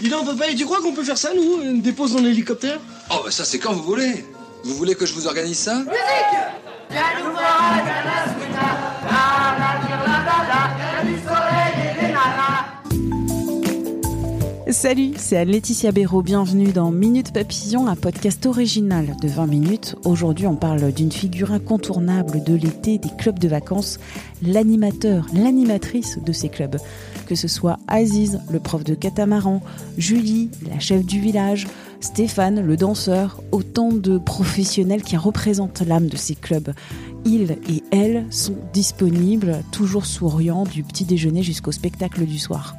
Dis donc, papa, et tu crois qu'on peut faire ça, nous Une dépose dans l'hélicoptère? Oh, bah ça, c'est quand vous voulez. Vous voulez que je vous organise ça? Salut, c'est Laetitia Béraud. Bienvenue dans Minute Papillon, un podcast original de 20 minutes. Aujourd'hui, on parle d'une figure incontournable de l'été des clubs de vacances, l'animateur, l'animatrice de ces clubs. Que ce soit Aziz, le prof de catamaran, Julie, la chef du village, Stéphane, le danseur, autant de professionnels qui représentent l'âme de ces clubs. Ils et elles sont disponibles, toujours souriants, du petit déjeuner jusqu'au spectacle du soir.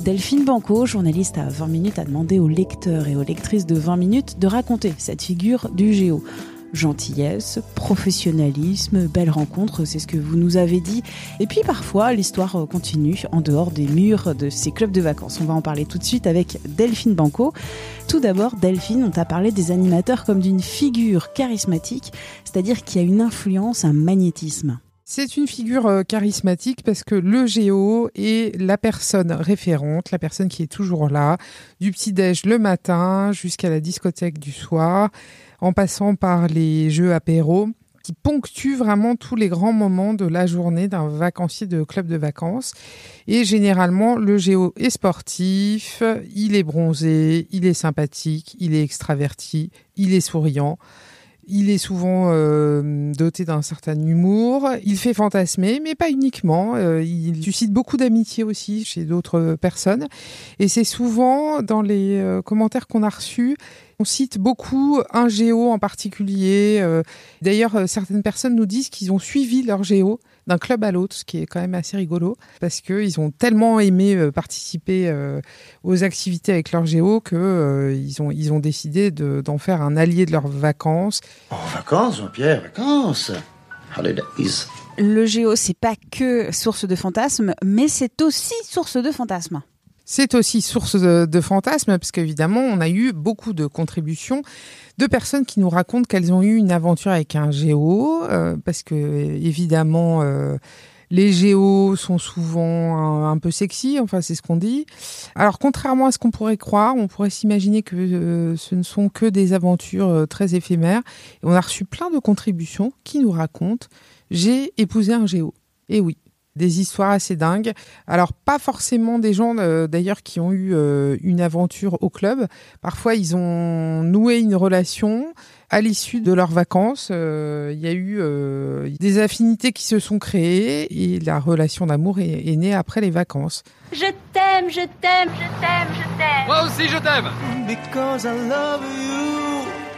Delphine Banco, journaliste à 20 minutes, a demandé aux lecteurs et aux lectrices de 20 minutes de raconter cette figure du géo. Gentillesse, professionnalisme, belle rencontre, c'est ce que vous nous avez dit. Et puis parfois, l'histoire continue en dehors des murs de ces clubs de vacances. On va en parler tout de suite avec Delphine Banco. Tout d'abord, Delphine, on t'a parlé des animateurs comme d'une figure charismatique, c'est-à-dire qui a une influence, un magnétisme. C'est une figure euh, charismatique parce que le géo est la personne référente, la personne qui est toujours là, du petit-déj le matin jusqu'à la discothèque du soir, en passant par les jeux apéro qui ponctuent vraiment tous les grands moments de la journée d'un vacancier de club de vacances. Et généralement, le géo est sportif, il est bronzé, il est sympathique, il est extraverti, il est souriant. Il est souvent euh, doté d'un certain humour. Il fait fantasmer, mais pas uniquement. Euh, il suscite beaucoup d'amitié aussi chez d'autres personnes. Et c'est souvent dans les euh, commentaires qu'on a reçus, on cite beaucoup un géo en particulier. D'ailleurs, certaines personnes nous disent qu'ils ont suivi leur géo d'un club à l'autre, ce qui est quand même assez rigolo, parce qu'ils ont tellement aimé euh, participer euh, aux activités avec leur géo qu'ils euh, ont, ils ont décidé d'en faire un allié de leurs vacances. En vacances, Jean-Pierre, vacances Holidays. Le géo, c'est pas que source de fantasmes, mais c'est aussi source de fantasmes. C'est aussi source de, fantasmes, parce qu'évidemment, on a eu beaucoup de contributions de personnes qui nous racontent qu'elles ont eu une aventure avec un géo, euh, parce que évidemment, euh, les géos sont souvent un, peu sexy, enfin c'est ce qu'on dit. Alors contrairement à ce qu'on pourrait croire, on pourrait s'imaginer que euh, ce ne sont que des aventures très éphémères. Et on a reçu plein de contributions qui nous racontent j'ai épousé un géo. Et oui, des histoires assez dingues. Alors pas forcément des gens euh, d'ailleurs qui ont eu euh, une aventure au club. Parfois ils ont noué une relation à l'issue de leurs vacances. Euh, il y a eu des affinités qui se sont créées et la relation d'amour est, est, née après les vacances. Je t'aime, je t'aime, je t'aime, je t'aime. Moi aussi je t'aime. Because I love you.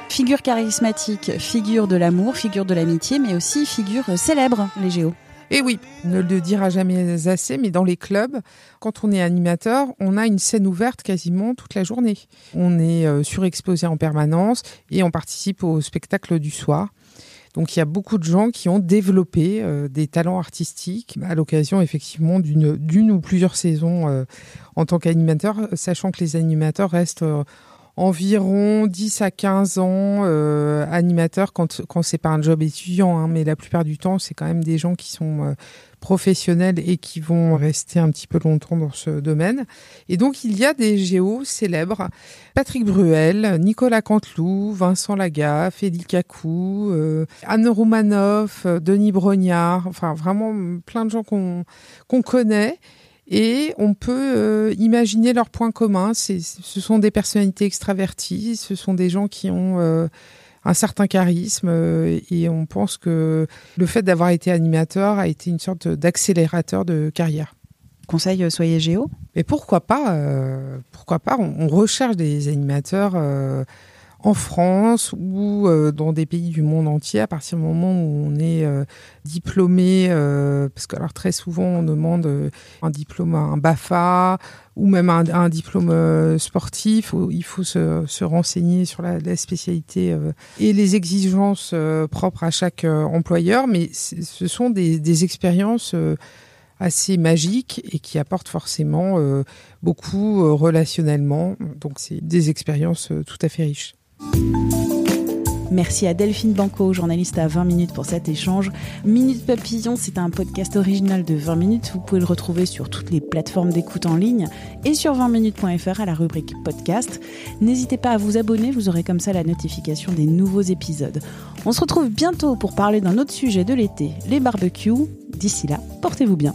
Figure charismatique, figure de l'amour, figure de l'amitié, mais aussi figure célèbre, les géos. Et oui, ne le dira jamais assez, mais dans les clubs, quand on est animateur, on a une scène ouverte quasiment toute la journée. On est euh, surexposé en permanence et on participe au spectacle du soir. Donc il y a beaucoup de gens qui ont développé euh, des talents artistiques à l'occasion effectivement d'une d'une ou plusieurs saisons euh, en tant qu'animateur, sachant que les animateurs restent environ 10 à 15 ans euh, animateur quand, quand c'est pas un job étudiant, hein, mais la plupart du temps, c'est quand même des gens qui sont euh, professionnels et qui vont rester un petit peu longtemps dans ce domaine. Et donc, il y a des géos célèbres. Patrick Bruel, Nicolas Canteloup, Vincent Lagaffe, Eddie Cacou, euh, Anne Roumanoff, Denis Brognard, enfin vraiment plein de gens qu'on qu'on connaît et on peut euh, imaginer leurs points communs. Ce sont des personnalités extraverties, ce sont des gens qui ont euh, un certain charisme euh, et on pense que le fait d'avoir été animateur a été une sorte d'accélérateur de carrière. Conseil, soyez géo. Mais pourquoi pas Pourquoi pas on, on, recherche des animateurs en France ou euh, dans des pays du monde entier à partir du moment où on est euh, diplômé euh, parce que alors très souvent on demande un diplôme un Bafa ou même un, un diplôme sportif il faut se, se renseigner sur la, la spécialité et les exigences propres à chaque employeur mais ce sont des, des expériences assez magiques et qui apportent forcément beaucoup relationnellement donc c'est des expériences tout à fait riches. Merci à Delphine Banco, journaliste à 20 minutes pour cet échange. Minute Papillon, c'est un podcast original de 20 minutes. Vous pouvez le retrouver sur toutes les plateformes d'écoute en ligne et sur 20minutes.fr à la rubrique podcast. N'hésitez pas à vous abonner, vous aurez comme ça la notification des nouveaux épisodes. On se retrouve bientôt pour parler d'un autre sujet de l'été, les barbecues. D'ici là, portez-vous bien.